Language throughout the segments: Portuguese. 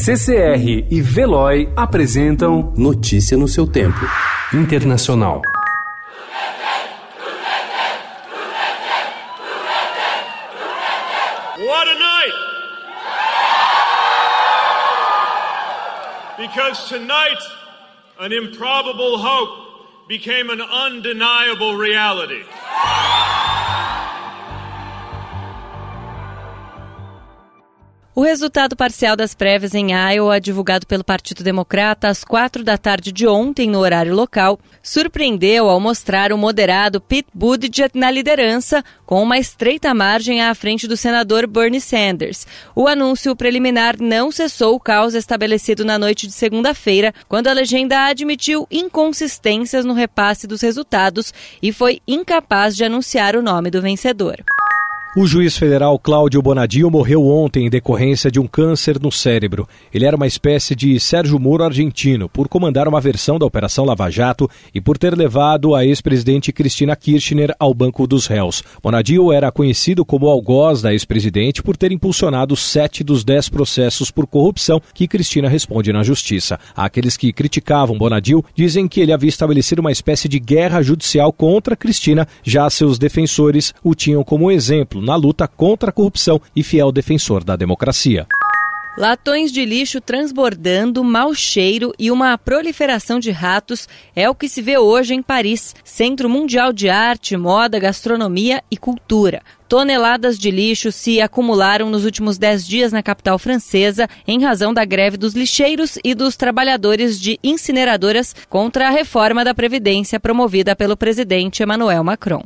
CCR e Veloy apresentam Notícia no seu tempo. Internacional. What a night! Because tonight, an improbable hope became an undeniable reality. O resultado parcial das prévias em Iowa, divulgado pelo Partido Democrata às quatro da tarde de ontem no horário local, surpreendeu ao mostrar o moderado Pete Buttigieg na liderança, com uma estreita margem à frente do senador Bernie Sanders. O anúncio preliminar não cessou o caos estabelecido na noite de segunda-feira, quando a legenda admitiu inconsistências no repasse dos resultados e foi incapaz de anunciar o nome do vencedor. O juiz federal Cláudio Bonadio morreu ontem em decorrência de um câncer no cérebro. Ele era uma espécie de Sérgio Moro argentino por comandar uma versão da Operação Lava Jato e por ter levado a ex-presidente Cristina Kirchner ao banco dos réus. Bonadio era conhecido como algoz da ex-presidente por ter impulsionado sete dos dez processos por corrupção que Cristina responde na justiça. Aqueles que criticavam Bonadio dizem que ele havia estabelecido uma espécie de guerra judicial contra Cristina, já seus defensores o tinham como exemplo na luta contra a corrupção e fiel defensor da democracia. Latões de lixo transbordando, mau cheiro e uma proliferação de ratos é o que se vê hoje em Paris, centro mundial de arte, moda, gastronomia e cultura. Toneladas de lixo se acumularam nos últimos dez dias na capital francesa em razão da greve dos lixeiros e dos trabalhadores de incineradoras contra a reforma da Previdência promovida pelo presidente Emmanuel Macron.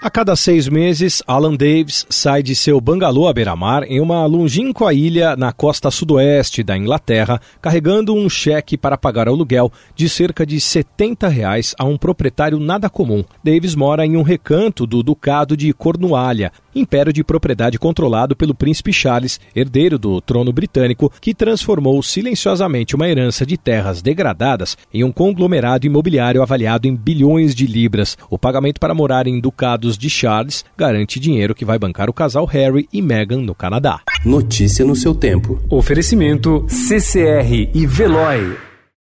A cada seis meses, Alan Davis sai de seu bangalô à beira-mar em uma longínqua ilha na costa sudoeste da Inglaterra, carregando um cheque para pagar aluguel de cerca de 70 reais a um proprietário nada comum. Davis mora em um recanto do Ducado de Cornualha, império de propriedade controlado pelo príncipe Charles, herdeiro do trono britânico, que transformou silenciosamente uma herança de terras degradadas em um conglomerado imobiliário avaliado em bilhões de libras. O pagamento para morar em ducados de Charles garante dinheiro que vai bancar o casal Harry e Meghan no Canadá. Notícia no seu tempo. Oferecimento CCR e Veloy.